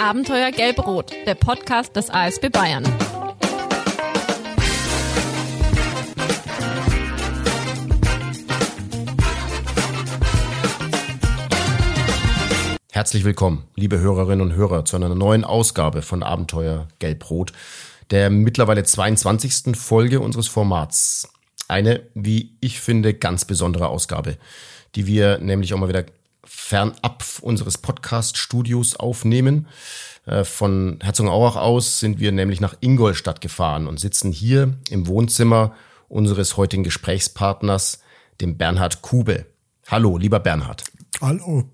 Abenteuer Gelb-Rot, der Podcast des ASB Bayern. Herzlich willkommen, liebe Hörerinnen und Hörer, zu einer neuen Ausgabe von Abenteuer Gelb-Rot, der mittlerweile 22. Folge unseres Formats. Eine, wie ich finde, ganz besondere Ausgabe, die wir nämlich auch mal wieder fernab unseres Podcast-Studios aufnehmen. Äh, von Herzogenaurach aus sind wir nämlich nach Ingolstadt gefahren und sitzen hier im Wohnzimmer unseres heutigen Gesprächspartners, dem Bernhard Kube. Hallo, lieber Bernhard. Hallo.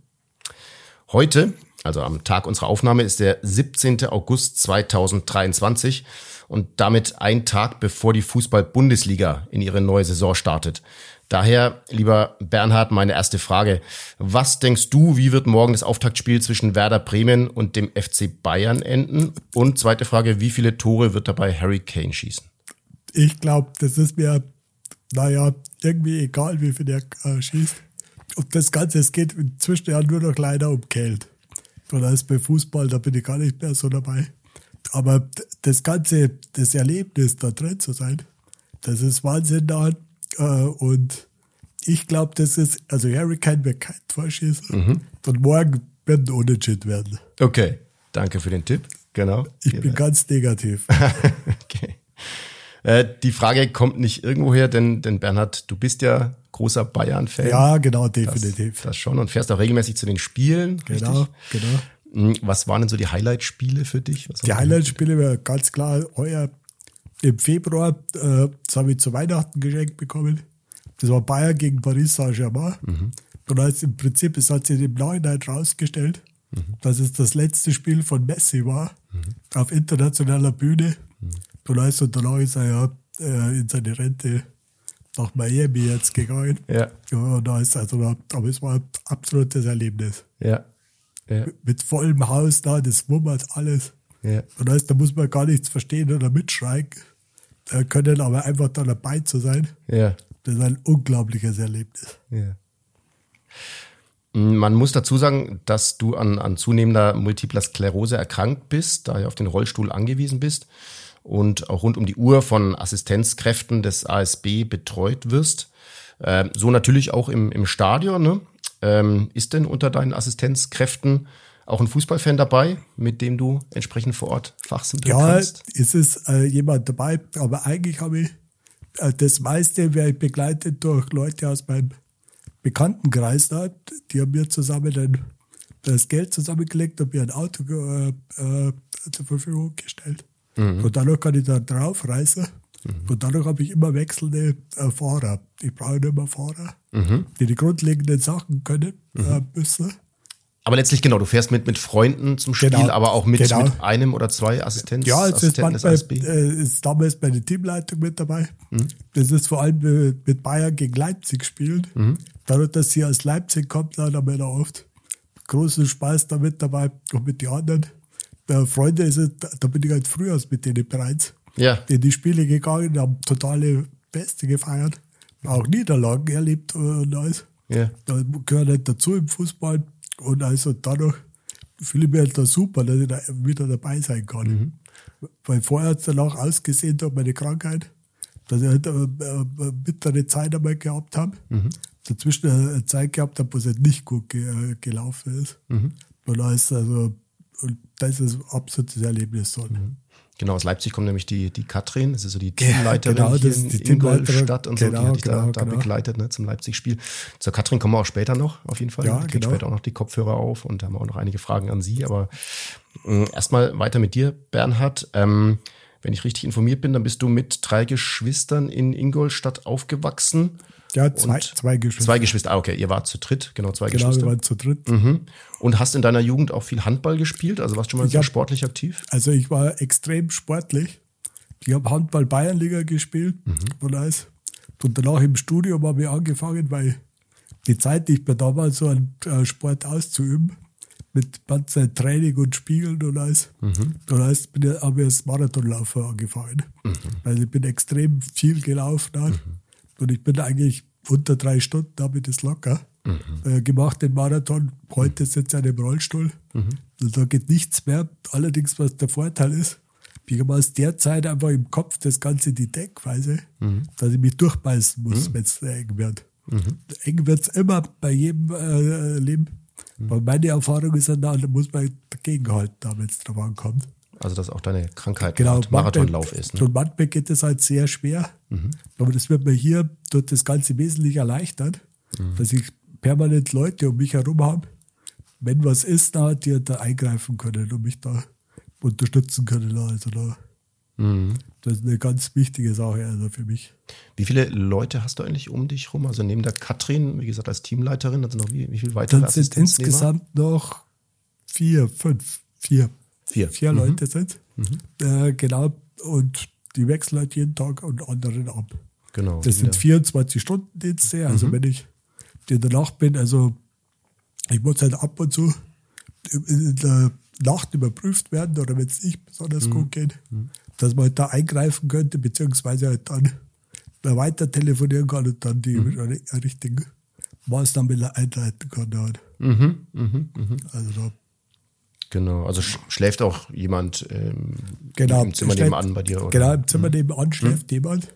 Heute, also am Tag unserer Aufnahme, ist der 17. August 2023 und damit ein Tag bevor die Fußball-Bundesliga in ihre neue Saison startet. Daher, lieber Bernhard, meine erste Frage. Was denkst du, wie wird morgen das Auftaktspiel zwischen Werder Bremen und dem FC Bayern enden? Und zweite Frage, wie viele Tore wird dabei Harry Kane schießen? Ich glaube, das ist mir, naja, irgendwie egal, wie viel er äh, schießt. Und das Ganze, es geht inzwischen ja nur noch leider um Geld. Oder ist bei Fußball, da bin ich gar nicht mehr so dabei. Aber das Ganze, das Erlebnis, da drin zu sein, das ist Wahnsinn da. Äh, und ich glaube, das ist, also Harry Kane wird kein Tor schießen. Mhm. Und morgen werden Unentschieden werden. Okay, danke für den Tipp. Genau. Ich bin ganz negativ. okay. Äh, die Frage kommt nicht irgendwoher, denn, denn Bernhard, du bist ja großer Bayern-Fan. Ja, genau, definitiv. Das, das, schon und fährst auch regelmäßig zu den Spielen. Genau, richtig? genau. Hm, was waren denn so die Highlight-Spiele für dich? die Highlight-Spiele waren ganz klar heuer im Februar. Äh, das habe ich zu Weihnachten geschenkt bekommen. Das war Bayern gegen Paris Saint-Germain. Mhm. Und als im Prinzip, es hat sich im Nachhinein rausgestellt, mhm. dass es das letzte Spiel von Messi war, mhm. auf internationaler Bühne. Mhm. Und also danach ist er ja äh, in seine Rente nach Miami jetzt gegangen. Ja. Und da ist also, aber es war ein absolutes Erlebnis. Ja. ja. Mit vollem Haus da, das wummert alles. Ja. Und heißt, da muss man gar nichts verstehen oder mitschreien können, aber einfach da dabei zu sein. Ja. Das ist ein unglaubliches Erlebnis. Ja. Man muss dazu sagen, dass du an, an zunehmender multipler Sklerose erkrankt bist, daher auf den Rollstuhl angewiesen bist und auch rund um die Uhr von Assistenzkräften des ASB betreut wirst. Äh, so natürlich auch im, im Stadion. Ne? Ähm, ist denn unter deinen Assistenzkräften auch ein Fußballfan dabei, mit dem du entsprechend vor Ort fachsimpeln ja, kannst? Ja, es ist äh, jemand dabei, aber eigentlich habe ich äh, das meiste werde ich begleitet durch Leute aus meinem Bekanntenkreis da. Die haben mir zusammen dann das Geld zusammengelegt und mir ein Auto äh, äh zur Verfügung gestellt. Mhm. Und dadurch kann ich da draufreisen. Mhm. Und dadurch habe ich immer wechselnde äh, Fahrer. Ich brauche immer Fahrer, mhm. die die grundlegenden Sachen können äh, mhm. müssen. Aber letztlich genau, du fährst mit, mit Freunden zum Spiel, genau, aber auch mit, genau. mit einem oder zwei Assistenz, ja, es ist, manchmal, äh, ist damals meine Teamleitung mit dabei. Mhm. Das ist vor allem äh, mit Bayern gegen Leipzig spielen. Mhm. Dadurch, dass sie aus Leipzig kommt, dann haben wir da oft großen Spaß damit dabei und mit den anderen. Äh, Freunde ist es, da bin ich halt früher mit denen bereits ja. in die Spiele gegangen, haben totale Feste gefeiert, auch Niederlagen erlebt und alles. Ja. Da gehört halt dazu im Fußball. Und also dadurch fühle ich mich halt da super, dass ich da wieder dabei sein kann. Mhm. Weil vorher hat es dann auch ausgesehen durch meine Krankheit, dass ich halt eine, eine bittere Zeit einmal gehabt habe. Mhm. Dazwischen eine Zeit gehabt habe, wo es halt nicht gut ge gelaufen ist. Mhm. Und da ist also, und das ist ein absolutes Erlebnis. Mhm. Genau, aus Leipzig kommt nämlich die, die Katrin, das ist so die Teamleiterin genau, hier in die Ingolstadt und genau, so, die hat dich genau, da, da genau. begleitet ne, zum Leipzig-Spiel. Zur Katrin kommen wir auch später noch, auf jeden Fall. Ja, genau. später auch noch die Kopfhörer auf und haben auch noch einige Fragen an Sie. Aber äh, erstmal weiter mit dir, Bernhard. Ähm, wenn ich richtig informiert bin, dann bist du mit drei Geschwistern in Ingolstadt aufgewachsen. Ja, zwei, zwei Geschwister. Zwei Geschwister, ah, okay, ihr wart zu dritt, genau, zwei Genau, wir Geschwister. waren zu dritt. Mhm. Und hast in deiner Jugend auch viel Handball gespielt? Also warst du schon mal Ich sehr hab- sportlich aktiv? Also ich war extrem sportlich. Ich habe Handball Bayernliga gespielt und alles. Und danach im Studium habe ich angefangen, weil die Zeit nicht mehr da war, so einen äh, Sport auszuüben. Mit ganzer Training und Spielen und alles. Und alles bin ich, habe ich als Marathonlaufer angefangen. Also ich bin extrem viel gelaufen. Halt. Und ich bin eigentlich unter drei Stunden, habe ich das locker. äh, gemacht, den Marathon. Heute sitzt er im Rollstuhl. Und da geht nichts mehr. Allerdings, was der Vorteil ist, ich habe aus der Zeit einfach im Kopf das Ganze die Denkweise, dass ich mich durchbeißen muss, wenn es eng wird. Eng wird es immer bei jedem äh, Leben. Aber meine Erfahrung ist dann, da muss man dagegenhalten, wenn es drauf ankommt. Also, dass auch deine Krankheit Genau, Marathonlauf ist. Ne? Und manchmal geht es halt sehr schwer. Aber das wird mir hier durch das Ganze wesentlich erleichtert, dass ich permanent Leute um mich herum habe. Wenn was ist, da die da eingreifen können und mich da unterstützen können. Also da, das ist eine ganz wichtige Sache also für mich. Wie viele Leute hast du eigentlich um dich rum? Also neben der Katrin, wie gesagt, als Teamleiterin, also noch wie, wie viele weitere Dann sind insgesamt noch vier, fünf, vier. Vier. Vier Mhm. Leute sind. Äh, genau. Und die wechseln halt jeden Tag und anderen ab. Genau. Das sind 24-Stunden-Dienste. Also wenn ich in der Nacht bin, also ich muss halt ab und zu in der Nacht überprüft werden oder wenn es nicht besonders gut geht, dass man halt da eingreifen könnte, beziehungsweise halt dann weiter telefonieren kann und dann die richtigen Maßnahmen einleiten kann. Halt. Also da Genau, also sch schläft auch jemand ähm, Genau, im Zimmer schläft- nebenan bei dir? Oder? Genau, im Zimmer nebenan schläft jemand.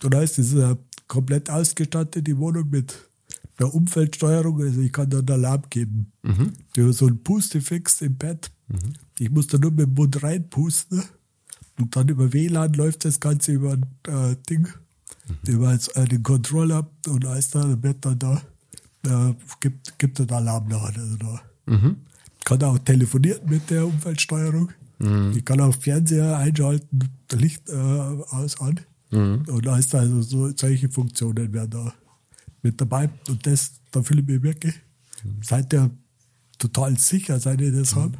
Du weißt, es ist eine komplett ausgestattet, die Wohnung mit der Umfeldsteuerung. Also ich kann da einen Alarm geben. Du hast so einen Pustefix im Bett. Ich muss da nur mit dem Mund reinpusten. Und dann über WLAN läuft das Ganze über ein äh, Ding, über jetzt, äh, den Controller und alles da, wird dann da, äh, gibt, gibt einen Alarm nach. Also da. Kann auch telefonieren mit der Umfeldsteuerung. Ich kann auch Fernseher einschalten, Licht äh, aus an. Und da ist also so, solche Funktionen werden da mit dabei. Und das, da fühle ich mich wirklich seid ihr total sicher, seid ihr das habt.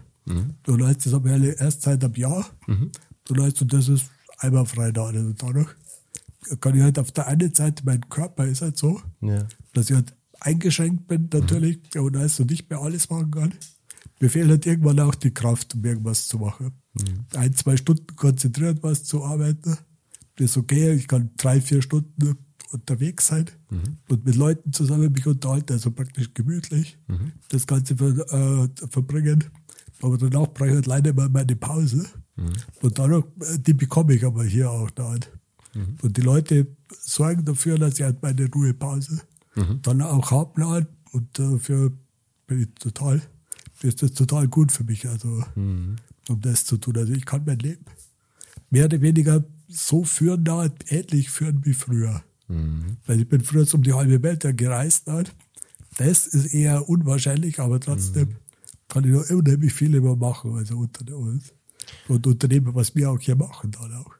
Und heißt, das alle erst seit einem Jahr. Und heißt, und das ist einwandfrei da. Also dadurch kann ich halt auf der einen Seite, mein Körper ist halt so, Ja. dass ich halt eingeschränkt bin natürlich und also nicht mehr alles machen kann. Mir fehlt halt irgendwann auch die Kraft, um irgendwas zu machen. Ein, zwei Stunden konzentriert was zu arbeiten, das ist okay. Ich kann drei, vier Stunden unterwegs sein und mit Leuten zusammen mich unterhalten, also praktisch gemütlich das Ganze ver, äh, verbringen. Aber danach brauche ich halt leider mal meine Pause. Und dadurch, äh, die bekomme ich aber hier auch da. halt. Und die Leute sorgen dafür, dass ich halt meine Ruhepause dann auch haben halt. Und dafür bin ich total, ist das total gut für mich, also um das zu tun. Also ich kann mein Leben mehr oder weniger so führen, da ähnlich führen wie früher. Weil ich bin früher um die halbe Welt gereist halt. Das ist eher unwahrscheinlich, aber trotzdem kann ich noch unheimlich viel immer machen. Also unter uns. Und Unternehmen, was wir auch hier machen dann auch.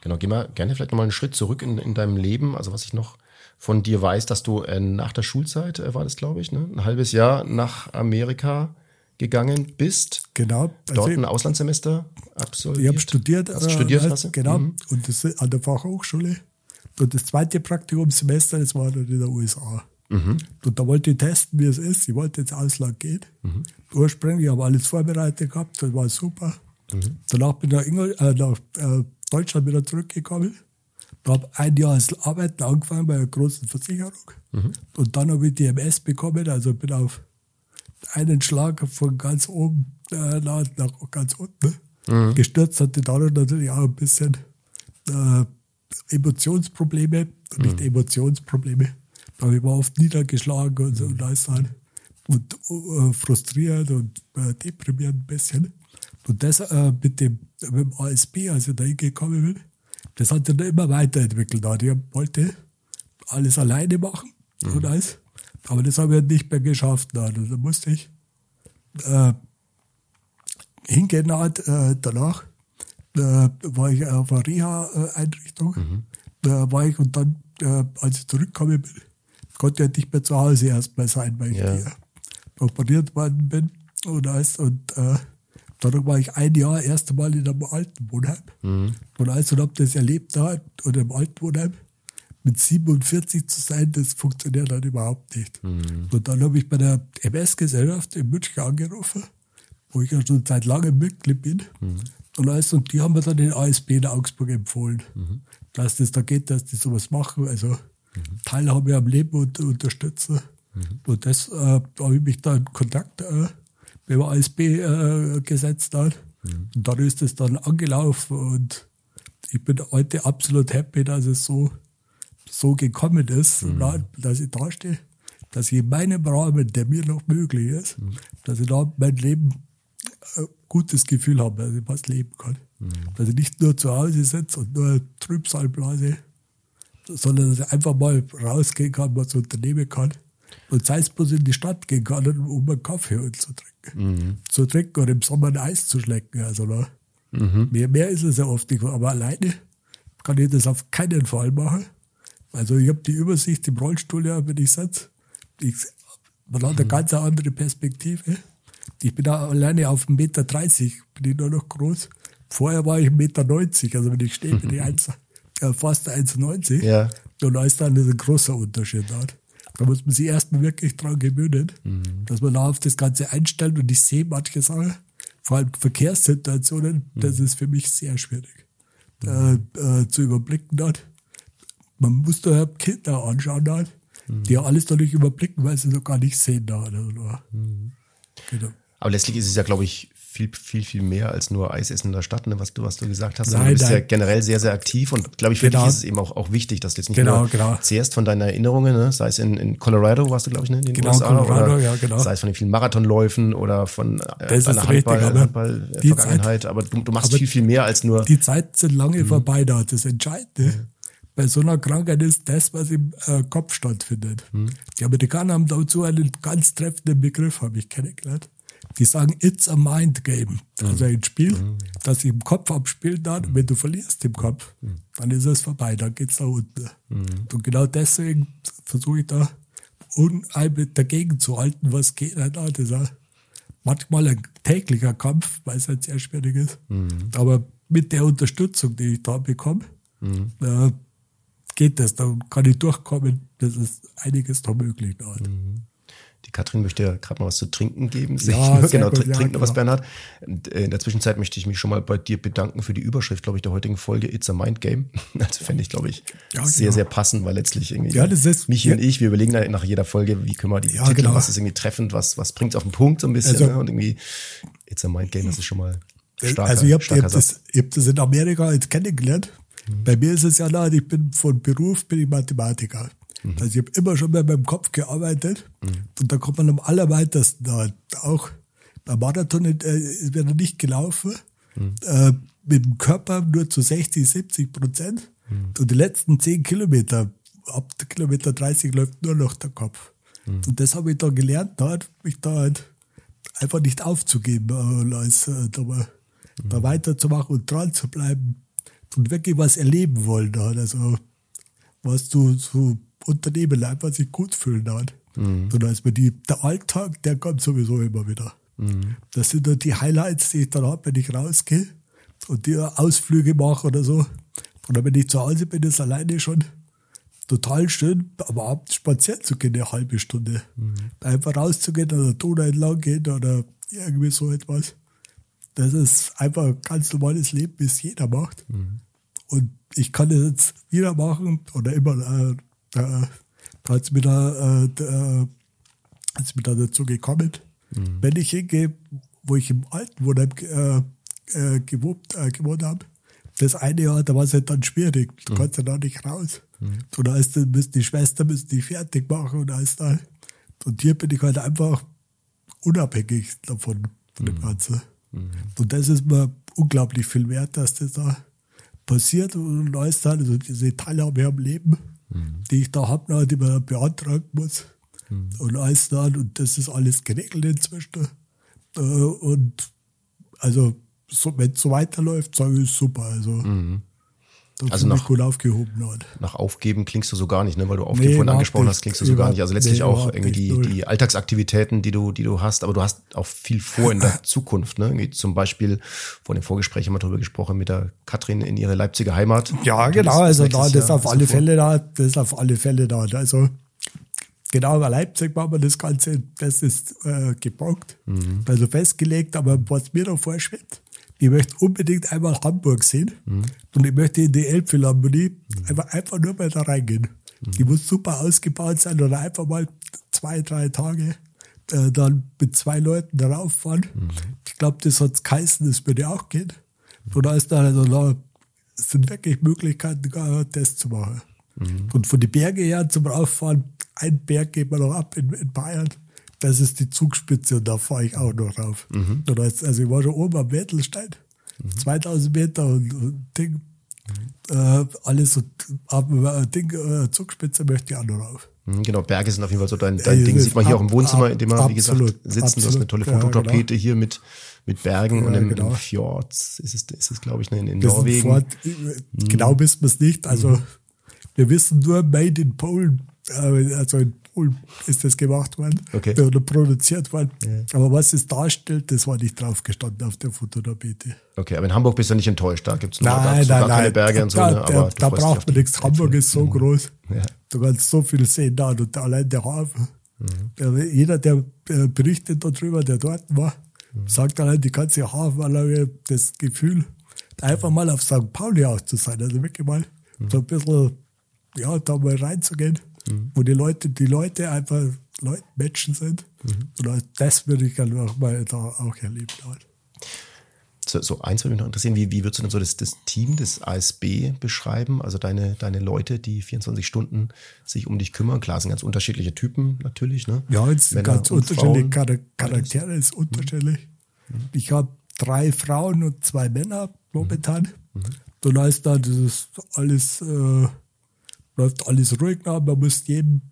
Genau, geh mal gerne vielleicht nochmal einen Schritt zurück in, in deinem Leben. Also was ich noch von dir weiß, dass du äh, nach der Schulzeit, äh, war das glaube ich, ne? ein halbes Jahr nach Amerika gegangen bist. Genau. Dort Also ein Auslandssemester absolviert. Ich habe studiert, Hast äh, studiert halt, hast genau, Mhm. und das an der Fachhochschule. Und das zweite Praktikumssemester, das war dann in der USA. Mhm. Und da wollte ich testen, wie es ist. Ich wollte ins Ausland gehen. Mhm. Ursprünglich habe alles vorbereitet gehabt, das war super. Mhm. Danach bin ich nach, Engl äh, nach äh, Deutschland wieder zurückgekommen. Da habe ein Jahr als Arbeiten angefangen bei einer großen Versicherung. Mhm. Und dann habe ich die MS bekommen, also bin auf einen Schlag von ganz oben. Äh, nach, nach ganz unten Mhm. gestürzt, hatte dadurch natürlich auch ein bisschen äh, Emotionsprobleme, nicht Emotionsprobleme, aber ich war oft niedergeschlagen und so und alles halt und äh, frustriert und äh, deprimiert ein bisschen. Und das äh, mit, dem, mit dem ASB, als ich da hingekommen bin, das hat dann immer weiterentwickelt. Also ich wollte alles alleine machen und alles, aber das habe ich nicht mehr geschafft. Also da musste ich äh, hingehen halt, äh, danach äh, war ich auf einer Reha-Einrichtung. Da war ich und dann, äh, als ich zurückgekommen bin, konnte ich nicht mehr zu Hause erstmal sein, weil ich Ja. hier operiert worden bin. Und, alles, und äh, dann war ich ein Jahr erst einmal in einem alten Wohnheim. Und alles und habe das erlebt da oder im alten Wohnheim. Mit 47 zu sein, das funktioniert dann überhaupt nicht. Und dann habe ich bei der MS-Gesellschaft in München angerufen, wo ich ja schon seit langem Mitglied bin. Und, alles, und die haben mir dann den ASB in Augsburg empfohlen, dass das da geht, dass die sowas machen. Also Teilhabe am Leben und unterstützen. Und das äh, habe ich mich da in Kontakt äh, mit dem ASB äh, gesetzt. Dann. Und dann ist es dann angelaufen und ich bin heute absolut happy, dass es so, so gekommen ist, dann, dass ich da stehe, dass ich in meinem Rahmen, der mir noch möglich ist, dass ich da mein Leben ein gutes Gefühl habe, dass ich was leben kann. Dass ich nicht nur zu Hause sitze und nur Trübsal blase, sondern dass ich einfach mal rausgehen kann, was unternehmen kann. Und sei es bloß in die Stadt gehen kann, um einen Kaffee zu trinken. Zu trinken und im Sommer ein Eis zu schlecken. Also da, mehr, mehr ist es ja oft nicht. Aber alleine kann ich das auf keinen Fall machen. Also ich habe die Übersicht im Rollstuhl, ja, wenn ich sitze. Ich, man hat eine ganz andere Perspektive. Ich bin da alleine auf 1,30 Meter, bin ich nur noch groß. Vorher war ich 1,90 Meter, also wenn ich stehe, bin ich 1, äh, fast 1,90. Ja. Und da ist dann ein großer Unterschied. Dort. Da muss man sich erstmal wirklich dran gewöhnen, dass man da auf das Ganze einstellt. Und ich sehe manche Sachen, vor allem Verkehrssituationen, das ist für mich sehr schwierig äh, äh, zu überblicken. Dort. Man muss da Kinder anschauen, dort, die ja alles nicht überblicken, weil sie noch gar nicht sehen. Dort. Also, da. genau. Aber letztlich ist es ja, glaube ich, viel, viel, viel mehr als nur Eis essen in der Stadt, ne, was du, was du gesagt hast. Nein, du bist ja nein. generell sehr, sehr aktiv und glaube ich, für Genau. dich ist es eben auch, auch wichtig, dass du jetzt nicht Genau, nur genau. zehrst von deinen Erinnerungen, ne, sei es in, in Colorado, warst du, glaube ich, ne, in den Genau, USA, Colorado, oder ja, genau. sei es von den vielen Marathonläufen oder von äh, Das deiner richtig, Handball, aber Handball die Vergangenheit, aber du, du machst viel, viel mehr als nur Die Zeiten sind lange Mhm. vorbei da. Das Entscheidende bei so einer Krankheit ist das, was im äh, Kopf stattfindet. Mhm. Die Amerikaner haben dazu einen ganz treffenden Begriff, habe ich kennengelernt. Die sagen, it's a mind game. Also Mhm. ein Spiel, das sich im Kopf abspielt dann. Und wenn du verlierst im Kopf, Mhm. dann ist es vorbei, dann geht's da unten. Und genau deswegen versuche ich da unheimlich dagegen zu halten, was geht. Da. Das ist manchmal ein täglicher Kampf, weil es halt sehr schwierig ist. Aber mit der Unterstützung, die ich da bekomme, äh, geht das. Dann kann ich durchkommen. Das ist einiges da möglich. Dort. Die Katrin möchte ja gerade mal was zu trinken geben. Ja, genau, gut, trink, ja, noch was, genau. Bernhard. Und, äh, In der Zwischenzeit möchte ich mich schon mal bei dir bedanken für die Überschrift, glaube ich, der heutigen Folge It's a Mind Game. Also fände ich, glaube ich, Ja, sehr, genau. sehr passend, weil letztlich irgendwie Ja, das ist- Michi ja. und ich, wir überlegen da nach jeder Folge, wie können wir die Ja, Titel, genau. was ist irgendwie treffend, was, was bringt auf den Punkt so ein bisschen. Also- ne? Und irgendwie It's a Mind Game, das ist schon mal starker, also ich habe hab das, ich hab das in Amerika jetzt kennengelernt. Bei mir ist es ja da, ich bin von Beruf bin ich Mathematiker. Also ich habe immer schon mit meinem Kopf gearbeitet und da kommt man am allerweitesten da. Auch beim Marathon äh, ist mir noch nicht gelaufen. Äh, mit dem Körper nur zu 60, 70 Prozent. Und die letzten 10 Kilometer, ab Kilometer 30 läuft nur noch der Kopf. Und das habe ich da gelernt, da hat mich da halt einfach nicht aufzugeben, äh, als, äh, da, da weiterzumachen und dran zu bleiben wirklich was erleben wollen. Hat. Also was du so unternehmen, einfach sich gut fühlen hat. Und als mir die, der Alltag, der kommt sowieso immer wieder. Das sind dann die Highlights, die ich dann habe, wenn ich rausgehe und die Ausflüge mache oder so. Oder wenn ich zu Hause bin, ist alleine schon total schön, aber abends spazieren zu gehen, eine halbe Stunde. Einfach rauszugehen oder Donau entlang gehen oder irgendwie so etwas. Das ist einfach ein ganz normales Leben, wie es jeder macht. Und ich kann das jetzt wieder machen oder immer, äh, äh, da hat es mir, da, äh, da, mir da dazu gekommen. Wenn ich hingehe, wo ich im alten Wohnheim äh, äh, gewohnt, äh, gewohnt habe, das eine Jahr, da war es halt dann schwierig. Du kannst ja da nicht raus. Und da ist dann müssen die Schwester müssen die fertig machen und alles da. Und hier bin ich halt einfach unabhängig davon, von dem Ganzen. Und das ist mir unglaublich viel wert, dass das da passiert und alles dann, also diese Teilhabe am Leben, die ich da habe, die man beantragen muss. Und alles dann, und das ist alles geregelt inzwischen. Äh, Und also, so, wenn es so weiterläuft, sage ich, ist super. Also, da Also nach- gut aufgehoben. Dort. Nach Aufgeben klingst du so gar nicht, ne? weil du Nee, Aufgeben vorhin überhaupt angesprochen nicht. hast, klingst du so gar nicht. Also letztlich Nee, auch irgendwie die, die Alltagsaktivitäten, die du, die du hast, aber du hast auch viel vor in der Zukunft. Ne? Irgendwie zum Beispiel, vor dem Vorgespräch haben wir darüber gesprochen, mit der Katrin in ihre Leipziger Heimat. Ja, genau, also da, das ist Jahr auf alle. Fälle da, das ist auf alle Fälle da. Also genau bei Leipzig machen wir das Ganze, das ist äh, gebockt, Mhm. also festgelegt, aber was mir noch vorschwebt, ich möchte unbedingt einmal Hamburg sehen Mhm. und ich möchte in die Elbphilharmonie einfach, einfach nur mal da reingehen. Die muss super ausgebaut sein oder einfach mal zwei, drei Tage äh, dann mit zwei Leuten darauf fahren. Ich glaube, das hat geheißen, das würde auch gehen. Und da ist dann also da sind wirklich Möglichkeiten, das zu machen. Und von den Bergen her zum Rauffahren, ein Berg geht man noch ab in, in Bayern. Das ist die Zugspitze und da fahre ich auch noch rauf. Und da ist, also ich war schon oben am Wettelstein, 2000 Meter und, und Ding, äh, alles so, aber äh, Ding, äh, Zugspitze möchte ich auch noch rauf. Mhm, Genau, Berge sind auf jeden Fall so dein, dein Ey, Ding. Sieht man hier ab- auch im Wohnzimmer, in dem wir, wie absolut, gesagt, sitzen. Du hast eine absolut. tolle Ja, Fototapete hier mit, mit Bergen und Ja, im, genau. im Fjord ist es, ist es glaube ich, ne, in, in Norwegen. fort, äh, genau wissen wir es nicht. Also wir wissen nur Made in Polen. Äh, Also in Polen ist das gemacht worden Okay. oder produziert worden. Aber was es darstellt, das war nicht drauf gestanden auf der Fototapete. Okay, aber in Hamburg bist du nicht enttäuscht. Da gibt es Nein, nein, gar keine nein. Berge und so. da, ne? da, da braucht man nichts. Hamburg ist so groß. Ja. Du kannst so viel sehen da und allein der Hafen. Mhm. Ja, Jeder, der äh, berichtet darüber, der dort war, Mhm. sagt allein die ganze Hafenanlage, das Gefühl, einfach mal auf St. Pauli auch zu sein. Also wirklich mal Mhm. so ein bisschen, ja, da mal reinzugehen, wo die Leute, die Leute einfach Leute, Menschen sind. Mhm. Das würde ich gerne auch mal da auch erleben. Halt. So, so eins würde mich noch interessieren, wie, wie würdest du denn so das, das Team des ASB beschreiben? Also deine, deine Leute, die 24 Stunden sich um dich kümmern. Klar, sind ganz unterschiedliche Typen natürlich. Ne? Ja, es sind ganz unterschiedliche Frauen. Char Charaktere, ist unterschiedlich. Ich habe drei Frauen und zwei Männer momentan. Dann heißt da, das ist alles, äh, läuft alles ruhig nach. Man muss jedem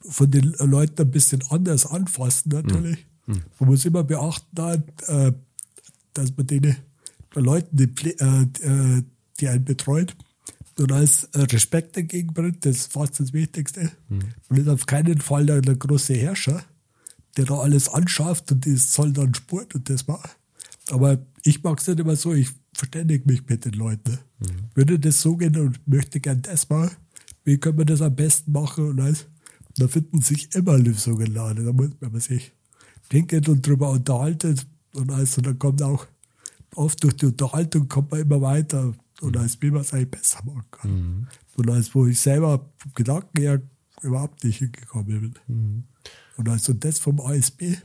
von den Leuten ein bisschen anders anfassen, natürlich. Man muss immer beachten, äh, dass man den Leuten, die, äh, die, äh, die einen betreut, und als Respekt entgegenbringt, das ist fast das Wichtigste. Und ist auf keinen Fall der, der große Herrscher, der da alles anschafft und das soll dann Sport und das machen. Aber ich mag es nicht immer so, ich verständige mich mit den Leuten. Würde das so gehen und möchte gern das machen, wie können wir das am besten machen und alles. Da finden sich immer Lösungen da. Da muss man sich denken und drüber unterhalten und alles. Und dann kommt auch oft durch die Unterhaltung kommt man immer weiter und als wie man es eigentlich besser machen kann. Und als wo ich selber vom Gedanken her überhaupt nicht hingekommen bin. Und also das vom ASB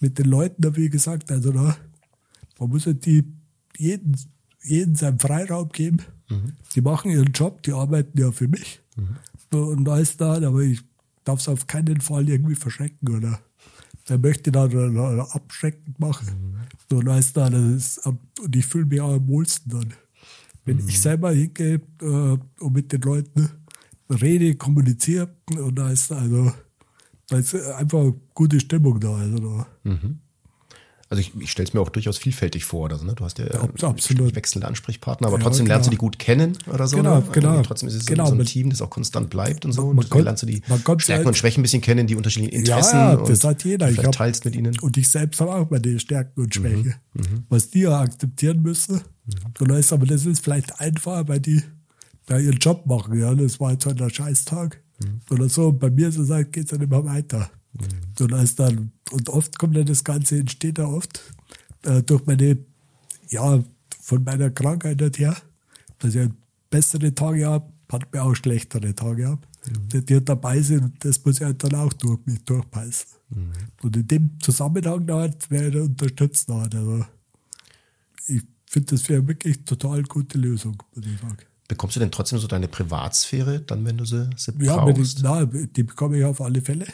mit den Leuten, da wie gesagt, also da, man muss halt die jeden, jeden seinen Freiraum geben. Die machen ihren Job, die arbeiten ja für mich. Und alles da, aber ich darf es auf keinen Fall irgendwie verschrecken oder der möchte da oder, oder abschreckend machen. Und alles da, das ist, und ich fühle mich auch am wohlsten dann. Wenn ich selber hingehe äh, und mit den Leuten rede, kommuniziere, und da ist also da ist einfach gute Stimmung da. Also da. Also ich, ich stelle es mir auch durchaus vielfältig vor. Also, ne? Du hast ja, äh, absolut. wechselnde Ansprechpartner, aber Ja, trotzdem lernst du die genau. gut kennen oder so. Genau, ne? genau. Und trotzdem ist es Genau, so ein Team, das auch konstant bleibt und so. man Und kommt- lernst du die Stärken halt- und Schwächen ein bisschen kennen, die unterschiedlichen Interessen. Ja, und das hat jeder. Ich Vielleicht hab- teilst mit ihnen. Und ich selbst habe auch meine Stärken und Schwächen, Mhm. was die ja akzeptieren müssen. Und da ist aber das ist vielleicht einfacher, weil die ja ihren Job machen. Ja, das war jetzt halt ein Scheißtag Mhm. oder so. Und bei mir so sagt, geht es dann immer weiter. Und, da ist dann, und oft kommt dann das Ganze, entsteht da oft äh, durch meine, ja, von meiner Krankheit halt her, dass ich bessere Tage habe, hat mir auch schlechtere Tage habe. Die, die dabei sind, das muss ich halt dann auch durch mich durchbeißen. Und in dem Zusammenhang da hat, wer da unterstützt hat. Also ich finde das wäre wirklich total gute Lösung, muss ich sagen. Bekommst du denn trotzdem so deine Privatsphäre, dann, wenn du sie, sie Ja, brauchst? ich, na, die bekomme ich auf alle Fälle.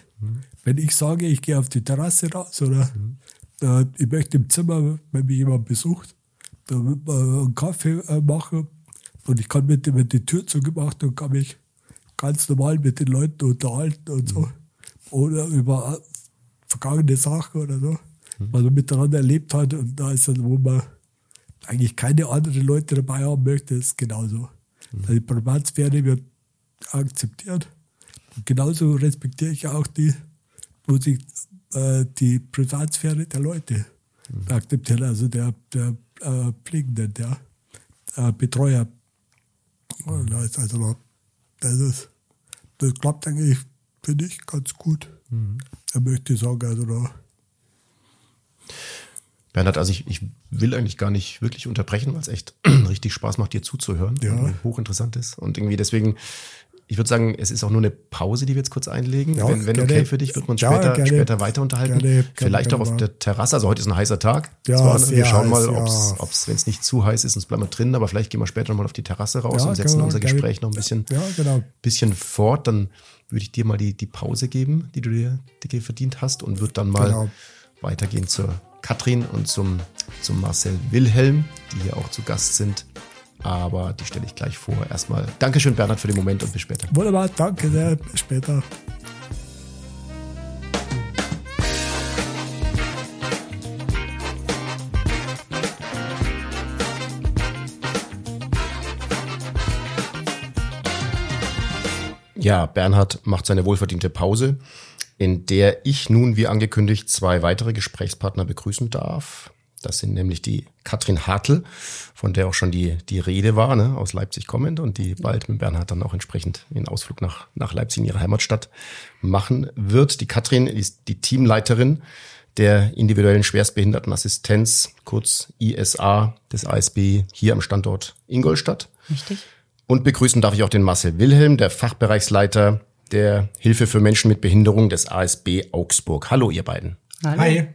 Wenn ich sage, ich gehe auf die Terrasse raus oder äh, ich möchte im Zimmer, wenn mich jemand besucht, da wird man einen Kaffee äh, machen und ich kann mit dem die Tür zugemacht und kann mich ganz normal mit den Leuten unterhalten und so. Oder über äh, vergangene Sachen oder so, was man miteinander erlebt hat. Und da ist dann, wo man eigentlich keine anderen Leute dabei haben möchte, ist genauso. Also Die Privatsphäre wird akzeptiert. Und genauso respektiere ich auch die, wo sich äh, die Privatsphäre der Leute akzeptiert. Also der, der äh, Pflegende, der äh, Betreuer. Ist also das, ist, das klappt eigentlich, finde ich, ganz gut. Da möchte ich sagen, also da, Bernhard, also ich, ich will eigentlich gar nicht wirklich unterbrechen, weil es echt richtig Spaß macht, dir zuzuhören. Ja. Hochinteressant ist. Und irgendwie deswegen, ich würde sagen, es ist auch nur eine Pause, die wir jetzt kurz einlegen. Ja, wenn wenn gerne. okay für dich, wird man uns Ja, später, gerne. später weiter unterhalten. Gerne, Vielleicht auch auf der Terrasse. Also heute ist ein heißer Tag. Ja, Zwar, wir schauen mal, heiß, ob's, ob's, wenn es nicht zu heiß ist, sonst bleiben wir drin. Aber vielleicht gehen wir später mal auf die Terrasse raus und setzen genau, unser. Gespräch noch ein bisschen, Ja, genau. bisschen fort. Dann würde ich dir mal die, die Pause geben, die du dir, die dir verdient hast und würde dann mal Genau. weitergehen zur Katrin und zum, zum Marcel Wilhelm, die hier auch zu Gast sind. Aber die stelle ich gleich vor. Erstmal Dankeschön, Bernhard, für den Moment und bis später. Wunderbar, danke sehr. Bis später. Ja, Bernhard macht seine wohlverdiente Pause, in der ich nun, wie angekündigt, zwei weitere Gesprächspartner begrüßen darf. Das sind nämlich die Katrin Hartl, von der auch schon die, die Rede war, ne, aus Leipzig kommend und die bald mit Bernhard dann auch entsprechend den Ausflug nach, nach Leipzig in ihre Heimatstadt machen wird. Die Katrin ist die Teamleiterin der individuellen Schwerstbehindertenassistenz, kurz ISA des ASB hier am Standort Ingolstadt. Richtig. Und begrüßen darf ich auch den Marcel Wilhelm, der Fachbereichsleiter der Hilfe für Menschen mit Behinderung des ASB Augsburg. Hallo, ihr beiden. Hi.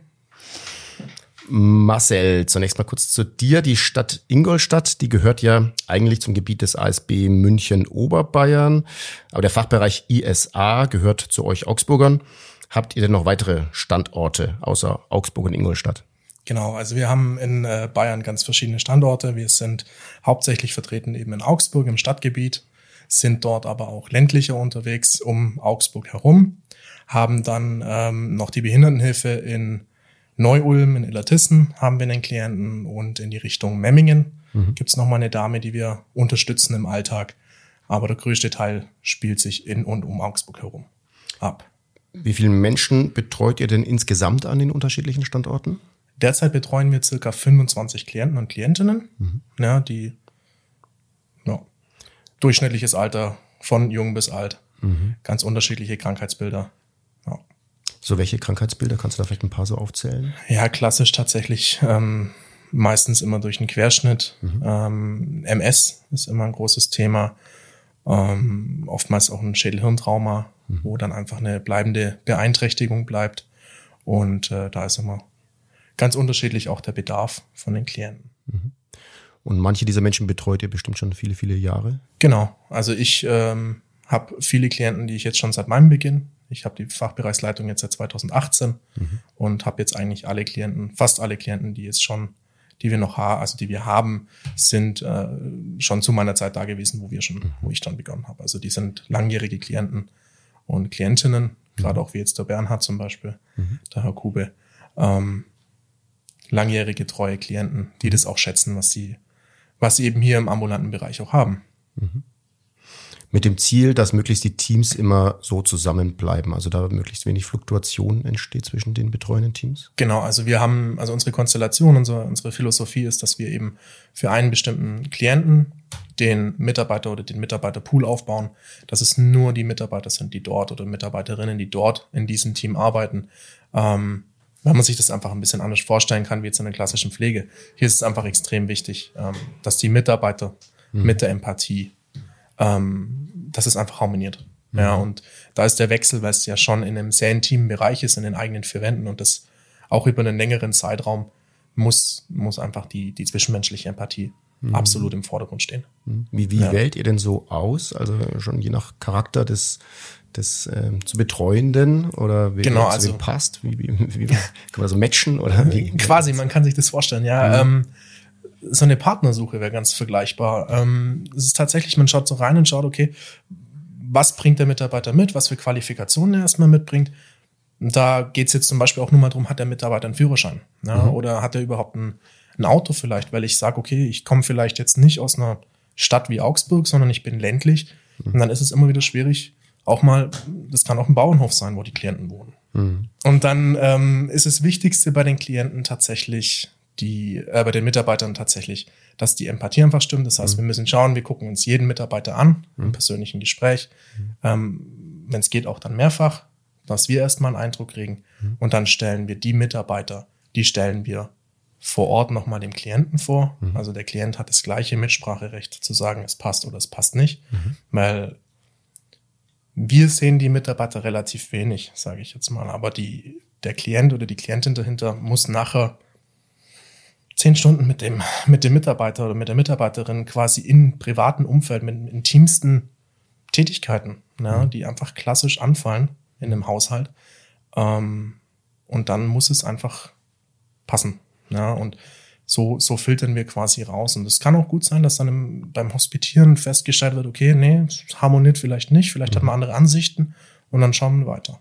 Marcel, zunächst mal kurz zu dir. Die Stadt Ingolstadt, die gehört ja eigentlich zum Gebiet des ASB München Oberbayern. Aber der Fachbereich ISA gehört zu euch Augsburgern. Habt ihr denn noch weitere Standorte außer Augsburg und Ingolstadt? Genau, also wir haben in äh, Bayern ganz verschiedene Standorte. Wir sind hauptsächlich vertreten eben in Augsburg im Stadtgebiet, sind dort aber auch ländlicher unterwegs um Augsburg herum, haben dann ähm, noch die Behindertenhilfe in Neu-Ulm, in Illertissen haben wir einen Klienten und in die Richtung Memmingen gibt's noch mal eine Dame, die wir unterstützen im Alltag. Aber der größte Teil spielt sich in und um Augsburg herum ab. Wie viele Menschen betreut ihr denn insgesamt an den unterschiedlichen Standorten? Derzeit betreuen wir circa 25 Klienten und Klientinnen, ja, die durchschnittliches Alter von jung bis alt, ganz unterschiedliche Krankheitsbilder. Ja. So welche Krankheitsbilder kannst du da vielleicht ein paar so aufzählen? ja, klassisch tatsächlich ähm, meistens immer durch einen Querschnitt. Ähm, MS ist immer ein großes Thema. Ähm, oftmals auch ein Schädelhirntrauma, wo dann einfach eine bleibende Beeinträchtigung bleibt. Und äh, da ist immer ganz unterschiedlich auch der Bedarf von den Klienten. Und manche dieser Menschen betreut ihr bestimmt schon viele, viele Jahre. Genau. Also ich ähm, habe viele Klienten, die ich jetzt schon seit meinem Beginn. Ich habe die Fachbereichsleitung jetzt seit 2018 und habe jetzt eigentlich alle Klienten, fast alle Klienten, die jetzt schon, die wir noch haben, also die wir haben, sind äh, schon zu meiner Zeit da gewesen, wo wir schon, wo ich dann begonnen habe. Also die sind langjährige Klienten und Klientinnen, gerade auch wie jetzt der Bernhard zum Beispiel, der Herr Kube, ähm, langjährige treue Klienten, die das auch schätzen, was sie, was sie eben hier im ambulanten Bereich auch haben. Mit dem Ziel, dass möglichst die Teams immer so zusammenbleiben, also da möglichst wenig Fluktuation entsteht zwischen den betreuenden Teams. Genau, also wir haben, also unsere Konstellation, unsere, unsere Philosophie ist, dass wir eben für einen bestimmten Klienten den Mitarbeiter oder den Mitarbeiterpool aufbauen, dass es nur die Mitarbeiter sind, die dort oder Mitarbeiterinnen, die dort in diesem Team arbeiten. Ähm, weil man sich das einfach ein bisschen anders vorstellen kann, wie jetzt in der klassischen Pflege. Hier ist es einfach extrem wichtig, ähm, dass die Mitarbeiter mit der Empathie, ähm, dass es einfach harmoniert. Ja, und da ist der Wechsel, weil es ja schon in einem sehr intimen Bereich ist, in den eigenen vier Wänden und das auch über einen längeren Zeitraum muss, muss einfach die, die zwischenmenschliche Empathie absolut im Vordergrund stehen. Wie, wie Ja. wählt ihr denn so aus? Also schon je nach Charakter des, des ähm, zu Betreuenden oder wie Genau, wie also- passt? Wie, wie, wie, kann man so matchen oder wie? Quasi, man kann sich das vorstellen, ja. Ähm, so eine Partnersuche wäre ganz vergleichbar. Ähm, es ist tatsächlich, man schaut so rein und schaut, okay, was bringt der Mitarbeiter mit, was für Qualifikationen er erstmal mitbringt. Da geht es jetzt zum Beispiel auch nur mal darum, hat der Mitarbeiter einen Führerschein? Ja, Oder hat er überhaupt ein, ein Auto vielleicht? Weil ich sage, okay, ich komme vielleicht jetzt nicht aus einer Stadt wie Augsburg, sondern ich bin ländlich. Und dann ist es immer wieder schwierig, auch mal, das kann auch ein Bauernhof sein, wo die Klienten wohnen. Und dann ähm, ist das Wichtigste bei den Klienten tatsächlich die, äh, bei den Mitarbeitern tatsächlich, dass die Empathie einfach stimmt. Das heißt, wir müssen schauen, wir gucken uns jeden Mitarbeiter an im persönlichen Gespräch. Ähm, Wenn es geht, auch dann mehrfach, dass wir erstmal einen Eindruck kriegen. Und dann stellen wir die Mitarbeiter, die stellen wir vor Ort nochmal dem Klienten vor. Also der Klient hat das gleiche Mitspracherecht zu sagen, es passt oder es passt nicht. Weil Wir sehen die Mitarbeiter relativ wenig, sage ich jetzt mal. Aber die, der Klient oder die Klientin dahinter muss nachher zehn Stunden mit dem, mit dem Mitarbeiter oder mit der Mitarbeiterin quasi im privaten Umfeld, mit intimsten Tätigkeiten, ja, die einfach klassisch anfallen in einem Haushalt. Ähm, und dann muss es einfach passen. Ja, und so, so filtern wir quasi raus. Und es kann auch gut sein, dass dann im, beim Hospitieren festgestellt wird, okay, nee, harmoniert vielleicht nicht, vielleicht mhm. hat man andere Ansichten und dann schauen wir weiter.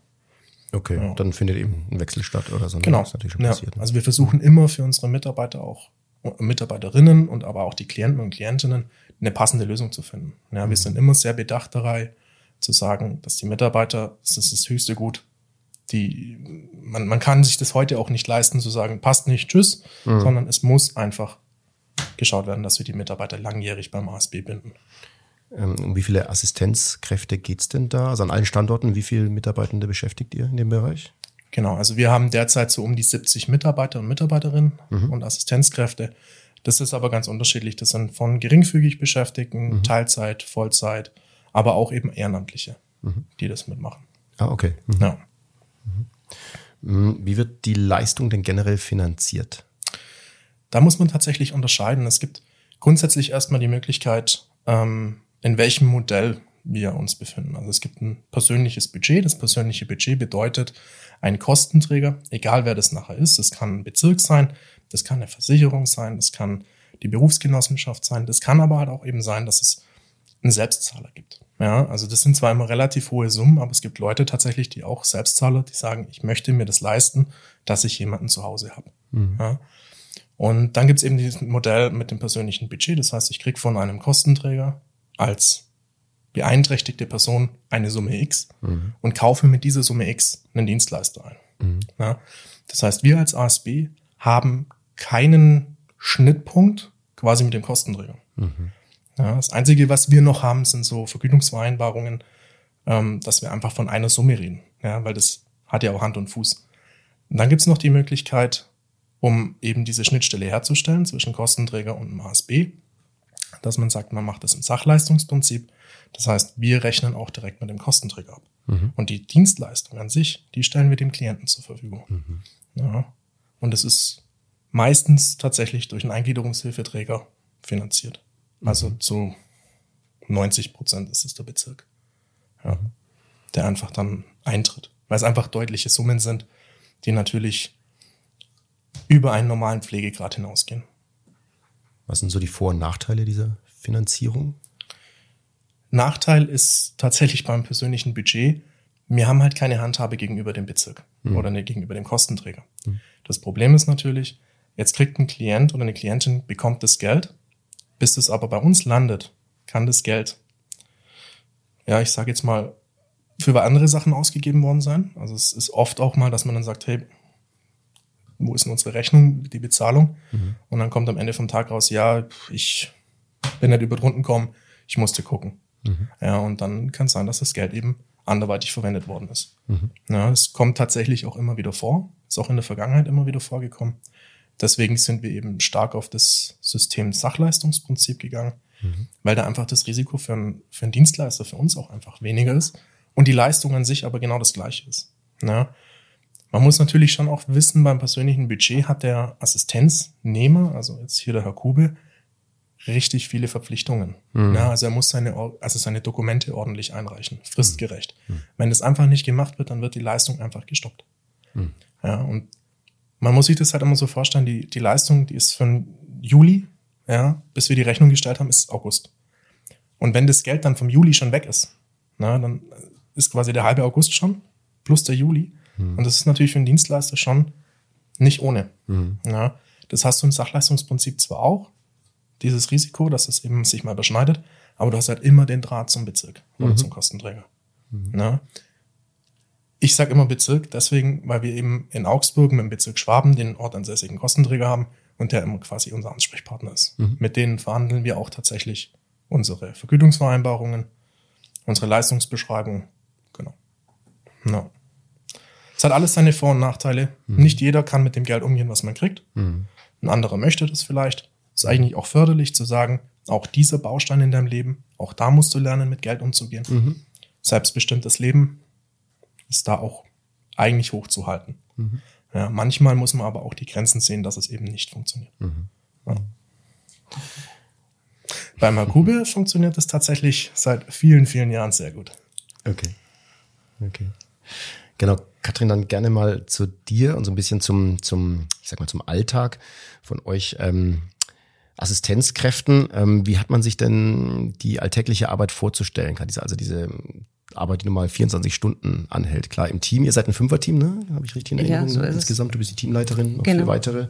Okay, ja. dann findet eben ein Wechsel statt oder so. Ne? Genau. Ja. Passiert, ne? Also wir versuchen immer für unsere Mitarbeiter auch, Mitarbeiterinnen und aber auch die Klienten und Klientinnen eine passende Lösung zu finden. Ja, mhm. Wir sind immer sehr bedacht dabei, zu sagen, dass die Mitarbeiter, das ist das höchste Gut, die, man, man kann sich das heute auch nicht leisten, zu sagen, passt nicht, tschüss, mhm. sondern es muss einfach geschaut werden, dass wir die Mitarbeiter langjährig beim ASB binden. Ähm, um wie viele Assistenzkräfte geht es denn da? Also an allen Standorten, wie viele Mitarbeitende beschäftigt ihr in dem Bereich? Genau, also wir haben derzeit so um die 70 Mitarbeiter und Mitarbeiterinnen mhm. und Assistenzkräfte. Das ist aber ganz unterschiedlich. Das sind von geringfügig Beschäftigten, mhm. Teilzeit, Vollzeit, aber auch eben Ehrenamtliche, mhm. die das mitmachen. Ah, okay. Mhm. Ja. Mhm. Wie wird die Leistung denn generell finanziert? Da muss man tatsächlich unterscheiden. Es gibt grundsätzlich erstmal die Möglichkeit, ähm, in welchem Modell wir uns befinden. Also es gibt ein persönliches Budget. Das persönliche Budget bedeutet ein Kostenträger, egal wer das nachher ist. Das kann ein Bezirk sein, das kann eine Versicherung sein, das kann die Berufsgenossenschaft sein. Das kann aber halt auch eben sein, dass es einen Selbstzahler gibt. Ja, also das sind zwar immer relativ hohe Summen, aber es gibt Leute tatsächlich, die auch Selbstzahler, die sagen, ich möchte mir das leisten, dass ich jemanden zu Hause habe. Mhm. Ja. Und dann gibt es eben dieses Modell mit dem persönlichen Budget. Das heißt, ich krieg von einem Kostenträger als beeinträchtigte Person eine Summe X mhm. und kaufe mit dieser Summe X einen Dienstleister ein. Mhm. Ja. Das heißt, wir als ASB haben keinen Schnittpunkt quasi mit dem Kostenträger. Mhm. Ja, das Einzige, was wir noch haben, sind so Vergütungsvereinbarungen, ähm, dass wir einfach von einer Summe reden, ja, weil das hat ja auch Hand und Fuß. Und dann gibt's noch die Möglichkeit, um eben diese Schnittstelle herzustellen zwischen Kostenträger und dem ASB, dass man sagt, man macht das im Sachleistungsprinzip. Das heißt, wir rechnen auch direkt mit dem Kostenträger ab. Mhm. Und die Dienstleistung an sich, die stellen wir dem Klienten zur Verfügung. Mhm. Ja. Und es ist meistens tatsächlich durch einen Eingliederungshilfeträger finanziert. Also zu 90 Prozent ist es der Bezirk, ja, der einfach dann eintritt. Weil es einfach deutliche Summen sind, die natürlich über einen normalen Pflegegrad hinausgehen. Was sind so die Vor- und Nachteile dieser Finanzierung? Nachteil ist tatsächlich beim persönlichen Budget, wir haben halt keine Handhabe gegenüber dem Bezirk mhm. oder gegenüber dem Kostenträger. Mhm. Das Problem ist natürlich, jetzt kriegt ein Klient oder eine Klientin bekommt das Geld bis es aber bei uns landet, kann das Geld, ja, ich sage jetzt mal, für andere Sachen ausgegeben worden sein. Also es ist oft auch mal, dass man dann sagt, hey, wo ist denn unsere Rechnung, die Bezahlung? Mhm. Und dann kommt am Ende vom Tag raus, ja, ich bin nicht über Runden gekommen, ich musste gucken. Mhm. Ja, und dann kann es sein, dass das Geld eben anderweitig verwendet worden ist. Mhm. Ja, es kommt tatsächlich auch immer wieder vor, ist auch in der Vergangenheit immer wieder vorgekommen. Deswegen sind wir eben stark auf das System Sachleistungsprinzip gegangen, mhm. weil da einfach das Risiko für, ein, für einen Dienstleister für uns auch einfach weniger ist und die Leistung an sich aber genau das gleiche ist. Ja. Man muss natürlich schon auch wissen, beim persönlichen Budget hat der Assistenznehmer, also jetzt hier der Herr Kube, richtig viele Verpflichtungen. Mhm. Ja, also er muss seine, also seine Dokumente ordentlich einreichen, fristgerecht. Mhm. Wenn das einfach nicht gemacht wird, dann wird die Leistung einfach gestoppt. Mhm. Ja, und man muss sich das halt immer so vorstellen, die, die Leistung, die ist von Juli, ja, bis wir die Rechnung gestellt haben, ist August. Und wenn das Geld dann vom Juli schon weg ist, na, dann ist quasi der halbe August schon, plus der Juli. Mhm. Und das ist natürlich für einen Dienstleister schon nicht ohne. Mhm. Ja, das hast du im Sachleistungsprinzip zwar auch, dieses Risiko, dass es eben sich mal überschneidet, aber du hast halt immer den Draht zum Bezirk oder mhm. zum Kostenträger. Mhm. Ja, ich sage immer Bezirk, deswegen, weil wir eben in Augsburg mit dem Bezirk Schwaben den ortansässigen Kostenträger haben und der immer quasi unser Ansprechpartner ist. Mhm. Mit denen verhandeln wir auch tatsächlich unsere Vergütungsvereinbarungen, unsere Leistungsbeschreibung. Genau. No. Es hat alles seine Vor- und Nachteile. Mhm. Nicht jeder kann mit dem Geld umgehen, was man kriegt. Mhm. Ein anderer möchte das vielleicht. Ist eigentlich auch förderlich zu sagen, auch dieser Baustein in deinem Leben, auch da musst du lernen, mit Geld umzugehen. Mhm. selbstbestimmtes Leben ist da auch eigentlich hochzuhalten. Ja, manchmal muss man aber auch die Grenzen sehen, dass es eben nicht funktioniert. Ja. Beim Hakube funktioniert es tatsächlich seit vielen, vielen Jahren sehr gut. Okay. Okay. Genau, Katrin, dann gerne mal zu dir und so ein bisschen zum, zum, ich sag mal, zum Alltag von euch ähm, Assistenzkräften. Ähm, wie hat man sich denn die alltägliche Arbeit vorzustellen? Kann diese, also diese Arbeit, die normal 24 Stunden anhält. Klar, im Team, ihr seid ein Fünferteam, ne? Habe ich richtig in Erinnerung? Ja, so Insgesamt, es. du bist die Teamleiterin, noch Genau. vier weitere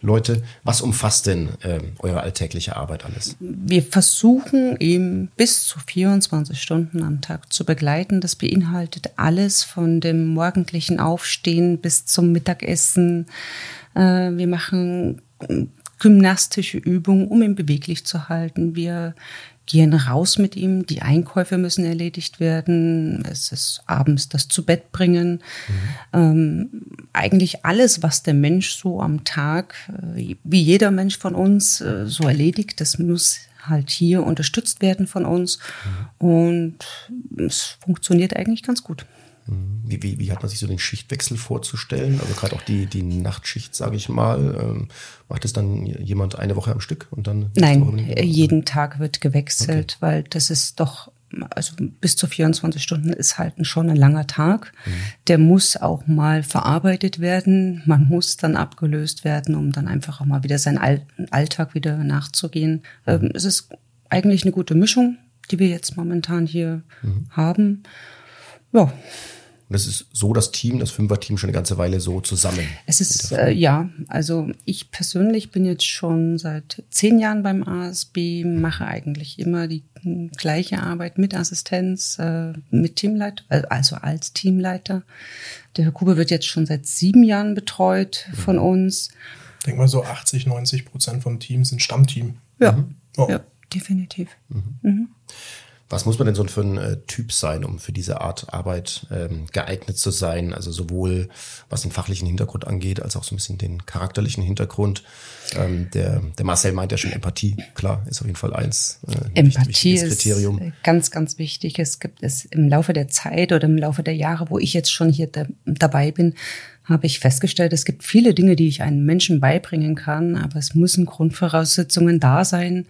Leute. Was umfasst denn ähm, eure alltägliche Arbeit alles? Wir versuchen ihm bis zu 24 Stunden am Tag zu begleiten. Das beinhaltet alles von dem morgendlichen Aufstehen bis zum Mittagessen. Äh, Wir machen gymnastische Übungen, um ihn beweglich zu halten. Wir gehen raus mit ihm. Die Einkäufe müssen erledigt werden. Es ist abends das zu Bett bringen. Ähm, eigentlich alles, was der Mensch so am Tag, äh, wie jeder Mensch von uns, äh, so erledigt, das muss halt hier unterstützt werden von uns. Und es funktioniert eigentlich ganz gut. Wie, wie, wie hat man sich so den Schichtwechsel vorzustellen? Also gerade auch die, die Nachtschicht, sage ich mal. Ähm, macht es dann jemand eine Woche am Stück und dann? Nein, äh, jeden Tag wird gewechselt, weil das ist doch, also bis zu 24 Stunden ist halt schon ein langer Tag. Der muss auch mal verarbeitet werden. Man muss dann abgelöst werden, um dann einfach auch mal wieder seinen All Alltag wieder nachzugehen. Ähm, es ist eigentlich eine gute Mischung, die wir jetzt momentan hier haben. Ja, Und es ist so das Team, das Fünfer-Team schon eine ganze Weile so zusammen. Es ist, äh, ja, also ich persönlich bin jetzt schon seit zehn Jahren beim ASB, mache eigentlich immer die gleiche Arbeit mit Assistenz, äh, mit Teamleiter, äh, also als Teamleiter. Der Herr Kube wird jetzt schon seit sieben Jahren betreut von uns. Ich denke mal so 80, 90 Prozent vom Team sind Stammteam. Ja, Oh. ja definitiv. Was muss man denn so für ein äh, Typ sein, um für diese Art Arbeit ähm, geeignet zu sein? Also sowohl was den fachlichen Hintergrund angeht, als auch so ein bisschen den charakterlichen Hintergrund. Ähm, der, der Marcel meint ja schon Empathie, klar, ist auf jeden Fall eins. Äh, Empathie ist Kriterium. äh, ganz, ganz wichtig. Es gibt es im Laufe der Zeit oder im Laufe der Jahre, wo ich jetzt schon hier da, dabei bin, habe ich festgestellt, es gibt viele Dinge, die ich einem Menschen beibringen kann, aber es müssen Grundvoraussetzungen da sein.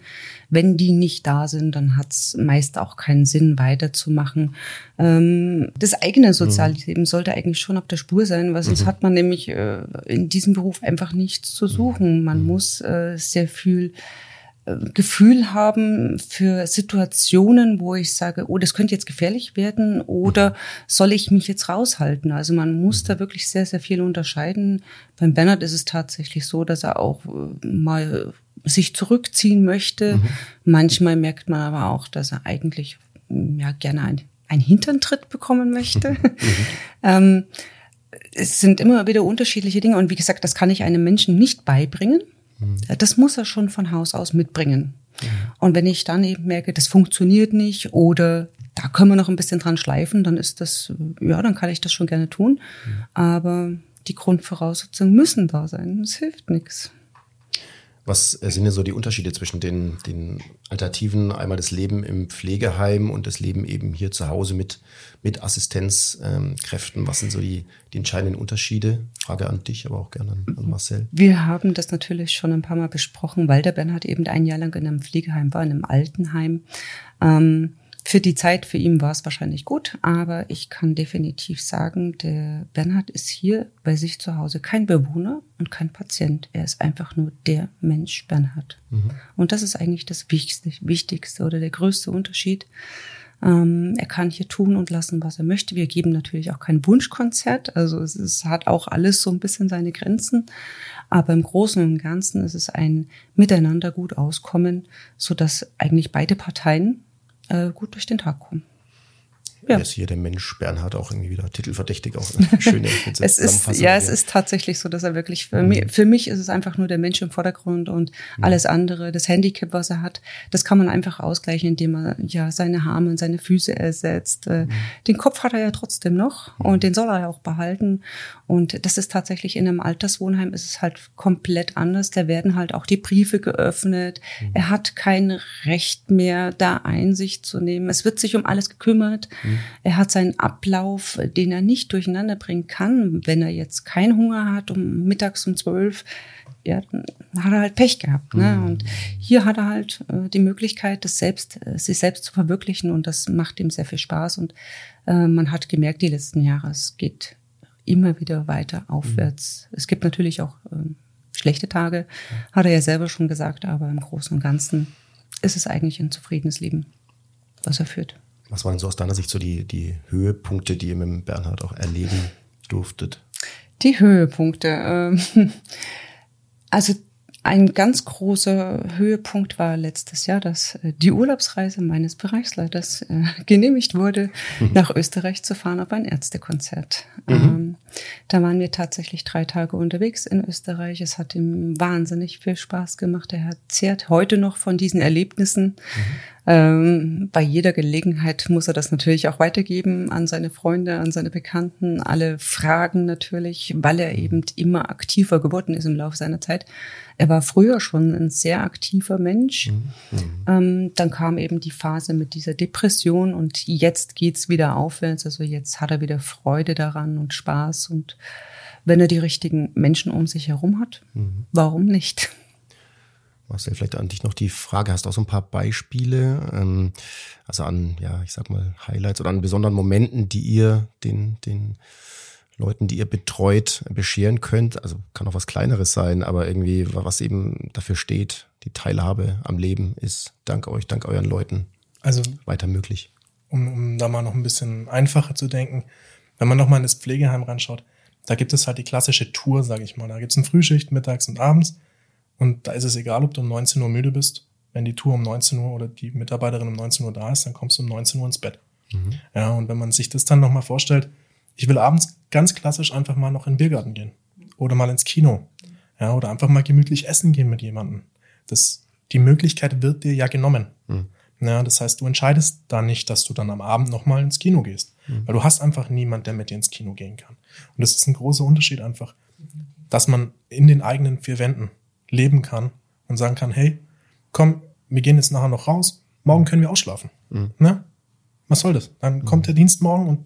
Wenn die nicht da sind, dann hat es meist auch keinen Sinn, weiterzumachen. Ähm, das eigene Sozialleben sollte eigentlich schon auf der Spur sein, weil sonst hat man nämlich äh, in diesem Beruf einfach nichts zu suchen. Man muss äh, sehr viel Gefühl haben für Situationen, wo ich sage, oh, das könnte jetzt gefährlich werden oder soll ich mich jetzt raushalten? Also man muss da wirklich sehr, sehr viel unterscheiden. Beim Bernhard ist es tatsächlich so, dass er auch äh, mal sich zurückziehen möchte. Manchmal merkt man aber auch, dass er eigentlich mm, ja gerne ein, ein Hinterntritt bekommen möchte. ähm, es sind immer wieder unterschiedliche Dinge und wie gesagt, das kann ich einem Menschen nicht beibringen. Das muss er schon von Haus aus mitbringen. Und wenn ich dann eben merke, das funktioniert nicht oder da können wir noch ein bisschen dran schleifen, dann ist das, ja, dann kann ich das schon gerne tun. Aber die Grundvoraussetzungen müssen da sein. Es hilft nichts. Was sind denn so die Unterschiede zwischen den, den Alternativen, einmal das Leben im Pflegeheim und das Leben eben hier zu Hause mit, mit Assistenzkräften? Was sind so die, die entscheidenden Unterschiede? Frage an dich, aber auch gerne an, an Marcel. Wir haben das natürlich schon ein paar Mal besprochen, weil der Bernhard eben ein Jahr lang in einem Pflegeheim war, in einem Altenheim. Ähm, für die Zeit für ihn war es wahrscheinlich gut, aber ich kann definitiv sagen, der Bernhard ist hier bei sich zu Hause kein Bewohner und kein Patient. Er ist einfach nur der Mensch Bernhard. Und das ist eigentlich das Wichtigste, Wichtigste oder der größte Unterschied. Ähm, er kann hier tun und lassen, was er möchte. Wir geben natürlich auch kein Wunschkonzert. Also es, ist, hat auch alles so ein bisschen seine Grenzen. Aber im Großen und Ganzen ist es ein Miteinander gut auskommen, so dass eigentlich beide Parteien äh, gut durch den Tag kommen. Ja. Ist hier der Mensch Bernhard auch irgendwie wieder titelverdächtig, auch eine schöne Es ist, ja, es ist tatsächlich so, dass er wirklich, für, mich, für mich ist es einfach nur der Mensch im Vordergrund und alles andere, das Handicap, was er hat, das kann man einfach ausgleichen, indem er ja seine Arme und seine Füße ersetzt. Äh, Den Kopf hat er ja trotzdem noch und den soll er ja auch behalten. Und das ist tatsächlich in einem Alterswohnheim ist es halt komplett anders. Da werden halt auch die Briefe geöffnet. Er hat kein Recht mehr, da Einsicht zu nehmen. Es wird sich um alles gekümmert. Er hat seinen Ablauf, den er nicht durcheinander bringen kann, wenn er jetzt keinen Hunger hat, um mittags um zwölf, ja, dann hat er halt Pech gehabt. Ne? Mhm. Und hier hat er halt äh, die Möglichkeit, das selbst, äh, sich selbst zu verwirklichen und das macht ihm sehr viel Spaß. Und äh, man hat gemerkt, die letzten Jahre, es geht immer wieder weiter aufwärts. Es gibt natürlich auch ähm, schlechte Tage, hat er ja selber schon gesagt, aber im Großen und Ganzen ist es eigentlich ein zufriedenes Leben, was er führt. Was waren so aus deiner Sicht so die, die Höhepunkte, die ihr mit Bernhard auch erleben durftet? Die Höhepunkte. Ähm, also ein ganz großer Höhepunkt war letztes Jahr, dass äh, die Urlaubsreise meines Bereichsleiters äh, genehmigt wurde, nach Österreich zu fahren auf ein Ärztekonzert. Ähm, da waren wir tatsächlich drei Tage unterwegs in Österreich. Es hat ihm wahnsinnig viel Spaß gemacht. Er erzählt heute noch von diesen Erlebnissen. Ähm, bei jeder Gelegenheit muss er das natürlich auch weitergeben an seine Freunde, an seine Bekannten, alle Fragen natürlich, weil er eben immer aktiver geworden ist im Laufe seiner Zeit. Er war früher schon ein sehr aktiver Mensch. Ähm, dann kam eben die Phase mit dieser Depression und jetzt geht's wieder aufwärts. Also jetzt hat er wieder Freude daran und Spaß und wenn er die richtigen Menschen um sich herum hat, warum nicht? Marcel, vielleicht an dich noch die Frage, hast du auch so ein paar Beispiele, ähm, also an, ja, ich sag mal, Highlights oder an besonderen Momenten, die ihr den, den Leuten, die ihr betreut, bescheren könnt? Also kann auch was Kleineres sein, aber irgendwie, was eben dafür steht, die Teilhabe am Leben ist dank euch, dank euren Leuten Also weiter möglich. um, um da mal noch ein bisschen einfacher zu denken, wenn man noch mal in das Pflegeheim reinschaut, da gibt es halt die klassische Tour, sage ich mal. Da gibt es eine Frühschicht, mittags und abends. Und da ist es egal, ob du um 19 Uhr müde bist. Wenn die Tour um 19 Uhr oder die Mitarbeiterin um 19 Uhr da ist, dann kommst du um 19 Uhr ins Bett. Ja, und wenn man sich das dann noch mal vorstellt, ich will abends ganz klassisch einfach mal noch in den Biergarten gehen oder mal ins Kino. Ja, oder einfach mal gemütlich essen gehen mit jemandem. Das, die Möglichkeit wird dir ja genommen. Ja, das heißt, du entscheidest da nicht, dass du dann am Abend nochmal ins Kino gehst. Weil du hast einfach niemand, der mit dir ins Kino gehen kann. Und das ist ein großer Unterschied einfach, dass man in den eigenen vier Wänden leben kann und sagen kann, hey, komm, wir gehen jetzt nachher noch raus, morgen können wir ausschlafen. Ne? Was soll das? Dann kommt der Dienst morgen und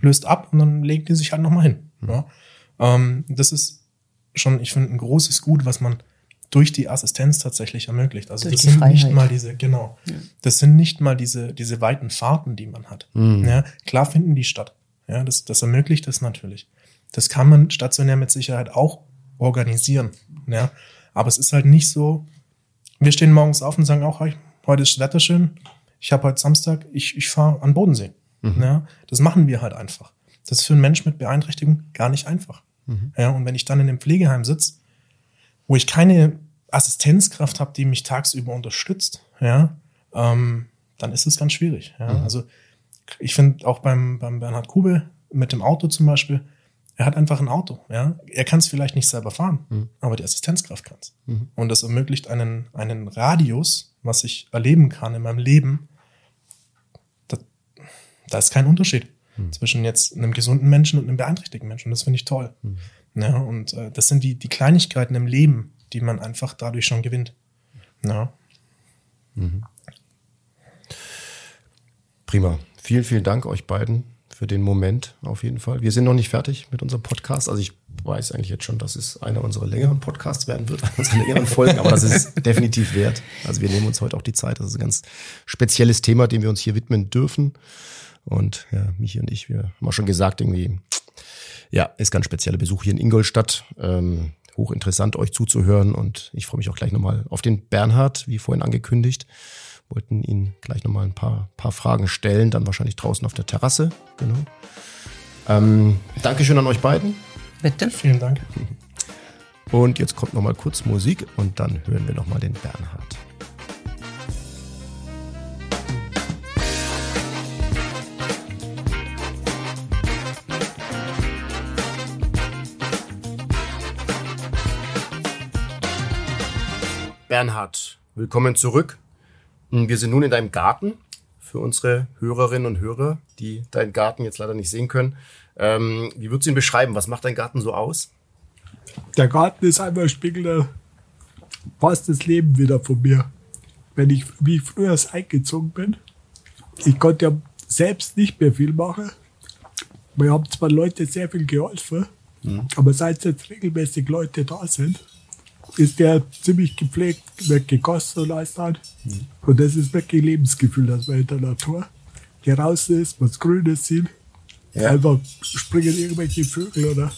löst ab und dann legt die sich halt nochmal hin. Ja? Ähm, das ist schon, ich finde, ein großes Gut, was man durch die Assistenz tatsächlich ermöglicht. Also Durch das die sind nicht Freiheit. mal diese, genau, das sind nicht mal diese, diese weiten Fahrten, die man hat. Ja, klar finden die statt. Ja, das, das ermöglicht das natürlich. Das kann man stationär mit Sicherheit auch organisieren. Ja, aber es ist halt nicht so, wir stehen morgens auf und sagen auch, heute ist das Wetter schön, ich habe heute Samstag, ich, ich fahre an Bodensee. Ja, das machen wir halt einfach. Das ist für einen Menschen mit Beeinträchtigung gar nicht einfach. Ja, und wenn ich dann in einem Pflegeheim sitze, wo ich keine Assistenzkraft habe, die mich tagsüber unterstützt, ja, ähm, dann ist es ganz schwierig. Ja. Also ich finde auch beim, beim Bernhard Kube mit dem Auto zum Beispiel, er hat einfach ein Auto. Ja. Er kann es vielleicht nicht selber fahren, aber die Assistenzkraft kann es. Und das ermöglicht einen, einen Radius, was ich erleben kann in meinem Leben. Da, da ist kein Unterschied zwischen jetzt einem gesunden Menschen und einem beeinträchtigten Menschen. Und das finde ich toll. Ja, und äh, das sind die, die Kleinigkeiten im Leben, die man einfach dadurch schon gewinnt. Ja. Prima. Vielen, vielen Dank euch beiden für den Moment auf jeden Fall. Wir sind noch nicht fertig mit unserem Podcast. Also ich weiß eigentlich jetzt schon, dass es einer unserer längeren Podcasts werden wird, unsere längeren Folgen, aber das ist definitiv wert. Also wir nehmen uns heute auch die Zeit. Das ist ein ganz spezielles Thema, dem wir uns hier widmen dürfen. Und ja, Michi und ich, wir haben auch schon gesagt, irgendwie, ja, ist ganz spezieller Besuch hier in Ingolstadt. Ähm, hochinteressant, euch zuzuhören. Und ich freue mich auch gleich nochmal auf den Bernhard, wie vorhin angekündigt. Wollten ihn gleich nochmal ein paar, paar Fragen stellen, dann wahrscheinlich draußen auf der Terrasse. Genau. Ähm, Dankeschön an euch beiden. Bitte. Vielen Dank. Und jetzt kommt nochmal kurz Musik und dann hören wir nochmal den Bernhard. Bernhard, willkommen zurück. Wir sind nun in deinem Garten für unsere Hörerinnen und Hörer, die deinen Garten jetzt leider nicht sehen können. Ähm, wie würdest du ihn beschreiben? Was macht dein Garten so aus? Der Garten ist einmal spiegelnder, fast das Leben wieder von mir. Wenn ich, wie ich früher eingezogen bin, ich konnte ja selbst nicht mehr viel mache. Wir haben zwar Leute sehr viel geholfen, aber seit jetzt regelmäßig Leute da sind, ist der ziemlich gepflegt, wird gekostet und alles dann. Und das ist wirklich Lebensgefühl, dass man in der Natur hier raus ist, was Grünes sieht. Ja. Einfach springen irgendwelche Vögel oder,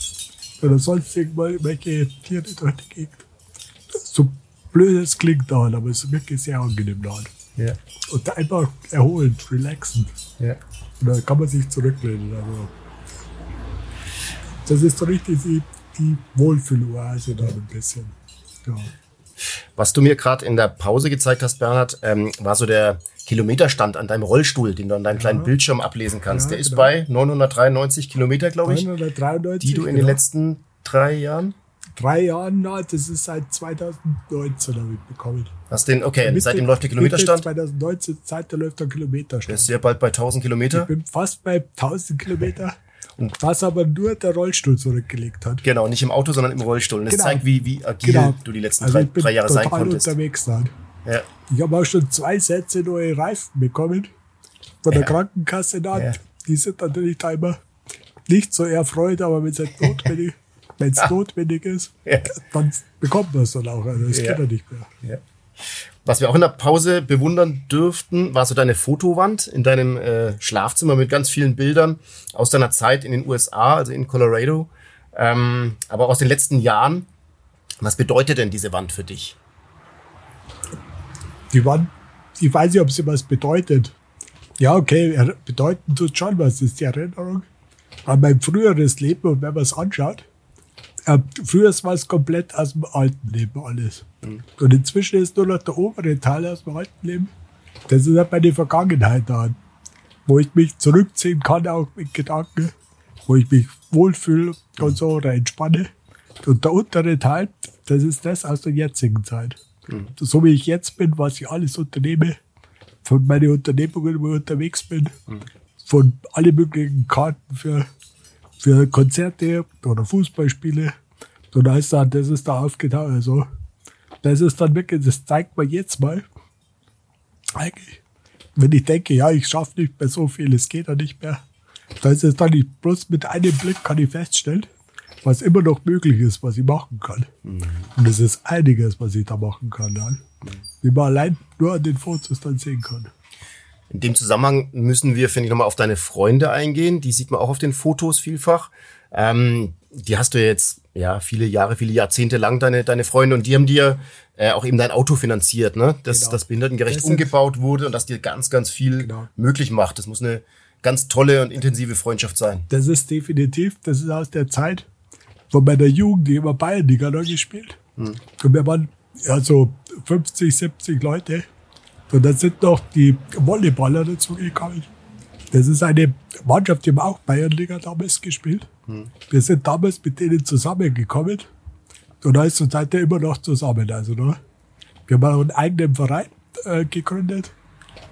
oder sonst irgendwelche Tiere durch die Gegend. So blöd es klingt da, aber es ist wirklich sehr angenehm da. Ja. Und einfach erholend, relaxend. Ja. Und dann kann man sich zurücklehnen. Also, das ist so richtig die, die Wohlfühloase da ein bisschen. Ja. Was du mir gerade in der Pause gezeigt hast, Bernhard, ähm, war so der Kilometerstand an deinem Rollstuhl, den du an deinem kleinen Bildschirm ablesen kannst. Ja, der ist genau. bei 993 Kilometer, glaube ich, 993, die du in den genau. letzten drei Jahren drei Jahren, na, das ist seit 2019 habe ich bekommen. hast. Den, okay, Mitte- seitdem läuft der Kilometerstand. 2019, seit der läuft der Der Kilometerstand. ist sehr bald bei 1000 Ich Kilometer. bin fast bei 1000 Kilometer, was aber nur der Rollstuhl zurückgelegt hat. Genau, nicht im Auto, sondern im Rollstuhl. Und das Genau. zeigt, wie, wie agil Genau. du die letzten Also drei, drei Jahre sein konntest. unterwegs dann. Ja. Ich habe auch schon zwei Sätze neue Reifen bekommen von der Ja. Krankenkasse dann. Ja. Die sind natürlich da immer nicht so erfreut, aber wenn es halt notwendig, wenn es Ja. notwendig ist, dann bekommt man es dann auch. Also das Ja. geht ja nicht mehr. Was wir auch in der Pause bewundern dürften, war so deine Fotowand in deinem äh, Schlafzimmer mit ganz vielen Bildern aus deiner Zeit in den USA, also in Colorado, ähm, aber aus den letzten Jahren. Was bedeutet denn diese Wand für dich? Die waren, ich weiß nicht, ob sie was bedeutet. Ja, okay, bedeuten tut schon was, ist die Erinnerung an mein früheres Leben und wenn man es anschaut, äh, früher war es komplett aus dem alten Leben alles. Und inzwischen ist nur noch der obere Teil aus dem alten Leben. Das ist halt meine Vergangenheit da, wo ich mich zurückziehen kann, auch mit Gedanken, wo ich mich wohlfühle und so oder entspanne. Und der untere Teil, das ist das aus der jetzigen Zeit. So wie ich jetzt bin, was ich alles unternehme, von meinen Unternehmungen, wo ich unterwegs bin, von alle möglichen Karten für, für Konzerte oder Fußballspiele. Und da ist dann, das ist da aufgetaucht. Also, das ist dann wirklich, das zeigt mir jetzt mal, eigentlich, wenn ich denke, ja, ich schaffe nicht mehr so viel, es geht ja nicht mehr, da ist es dann nicht, bloß mit einem Blick kann ich feststellen, was immer noch möglich ist, was ich machen kann. Und es ist einiges, was ich da machen kann. Dann. Wie man allein nur an den Fotos dann sehen kann. In dem Zusammenhang müssen wir, finde ich, nochmal auf deine Freunde eingehen. Die sieht man auch auf den Fotos vielfach. Ähm, die hast du jetzt ja viele Jahre, viele Jahrzehnte lang deine deine Freunde und die haben dir äh, auch eben dein Auto finanziert, ne? Dass Genau. das behindertengerecht Das sind- umgebaut wurde und dass dir ganz, ganz viel Genau. möglich macht. Das muss eine ganz tolle und intensive Freundschaft sein. Das ist definitiv, das ist aus der Zeit von meiner Jugend, die immer Bayernliga noch gespielt. Und wir waren ja so 50, 70 Leute. Und dann sind noch die Volleyballer dazugekommen. Das ist eine Mannschaft, die haben auch Bayernliga damals gespielt. Wir sind damals mit denen zusammengekommen. Und da ist und seitdem immer noch zusammen. Also, ne? Wir haben auch einen eigenen Verein äh, gegründet,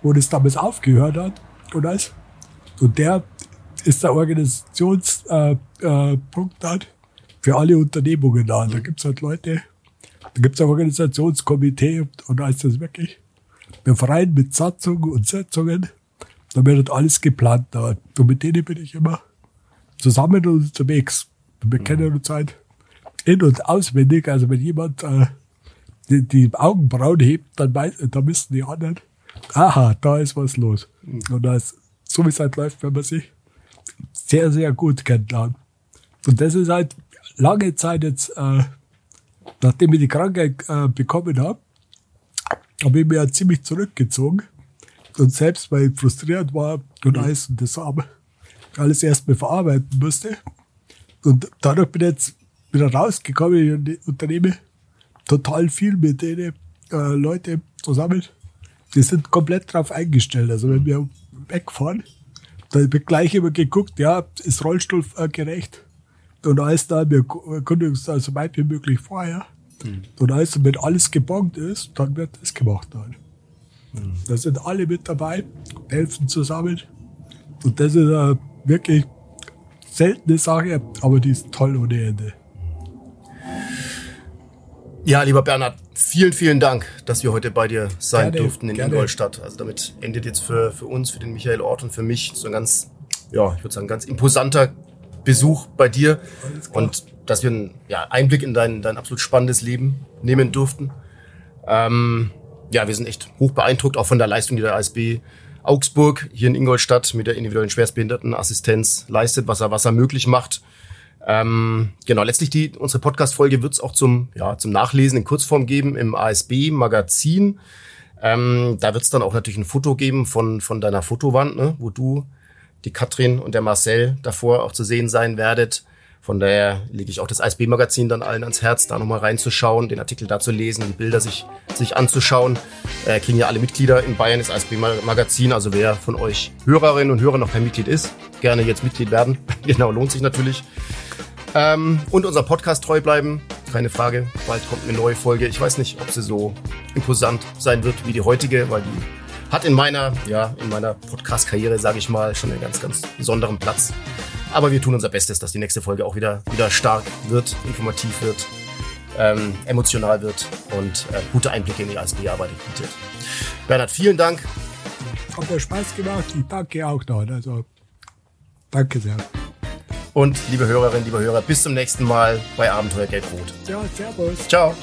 wo das damals aufgehört hat. Und alles. Und der ist der Organisationspunkt äh, äh, halt für alle Unternehmungen da. Da gibt's halt Leute, da gibt's ein Organisationskomitee und, und ist das wirklich Verein mit Satzungen und Sitzungen. Da wird halt alles geplant da. Und mit denen bin ich immer zusammen und unterwegs. Wir kennen uns halt in- und auswendig. Also wenn jemand äh, die, die Augenbrauen hebt, dann, weiß, dann wissen die anderen, aha, da ist was los. Und da ist, so wie es halt läuft, wenn man sich sehr, sehr gut kennenlernt. Und das ist halt lange Zeit jetzt, äh, nachdem ich die Krankheit äh, bekommen habe, habe ich mich ja ziemlich zurückgezogen. Und selbst weil ich frustriert war und alles und das alles erst mal verarbeiten musste. Und dadurch bin ich jetzt wieder rausgekommen und ich unternehme total viel mit denen äh, Leute zusammen. Die sind komplett drauf eingestellt. Also wenn wir wegfahren, da wird gleich immer geguckt, ja, ist Rollstuhl äh, gerecht. Und alles da, wir kündigen es so weit wie möglich vorher. Und alles, wenn alles gebongt ist, dann wird das gemacht dann. Da sind alle mit dabei, helfen zusammen. Und das ist eine wirklich seltene Sache, aber die ist toll ohne Ende. Ja, lieber Bernhard, vielen, vielen Dank, dass wir heute bei dir sein Gerne, durften in gerne. Ingolstadt. Also damit endet jetzt für, für uns, für den Michael Ort und für mich so ein ganz, ja, ich würde sagen, ganz imposanter Besuch bei dir. Und dass wir einen ja, Einblick in dein, dein absolut spannendes Leben nehmen durften. Ähm, ja, wir sind echt hoch beeindruckt, auch von der Leistung, die der ASB Augsburg hier in Ingolstadt mit der individuellen Schwerstbehindertenassistenz leistet, was er, was er möglich macht. Ähm, genau, letztlich die, unsere Podcast-Folge wird es auch zum, ja, zum Nachlesen in Kurzform geben im ASB-Magazin. Ähm, da wird es dann auch natürlich ein Foto geben von, von deiner Fotowand, ne, wo du, die Katrin und der Marcel davor auch zu sehen sein werdet. Von daher lege ich auch das ASB-Magazin dann allen ans Herz, da nochmal reinzuschauen, den Artikel da zu lesen, die Bilder sich, sich anzuschauen. Äh, kriegen ja alle Mitglieder in Bayern das ASB-Magazin. Also wer von euch Hörerinnen und Hörer noch kein Mitglied ist, gerne jetzt Mitglied werden. genau, lohnt sich natürlich. Ähm, und unser Podcast treu bleiben. Keine Frage. Bald kommt eine neue Folge. Ich weiß nicht, ob sie so imposant sein wird wie die heutige, weil die hat in meiner, ja, in meiner Podcast-Karriere, sage ich mal, schon einen ganz, ganz besonderen Platz. Aber wir tun unser Bestes, dass die nächste Folge auch wieder, wieder stark wird, informativ wird, ähm, emotional wird und äh, gute Einblicke in die ASB-Arbeit bietet. Bernhard, vielen Dank. Hat mir Spaß gemacht. Ich danke auch noch. Also, danke sehr. Und liebe Hörerinnen, liebe Hörer, bis zum nächsten Mal bei Abenteuer Gelb-Rot. Ja, servus. Ciao.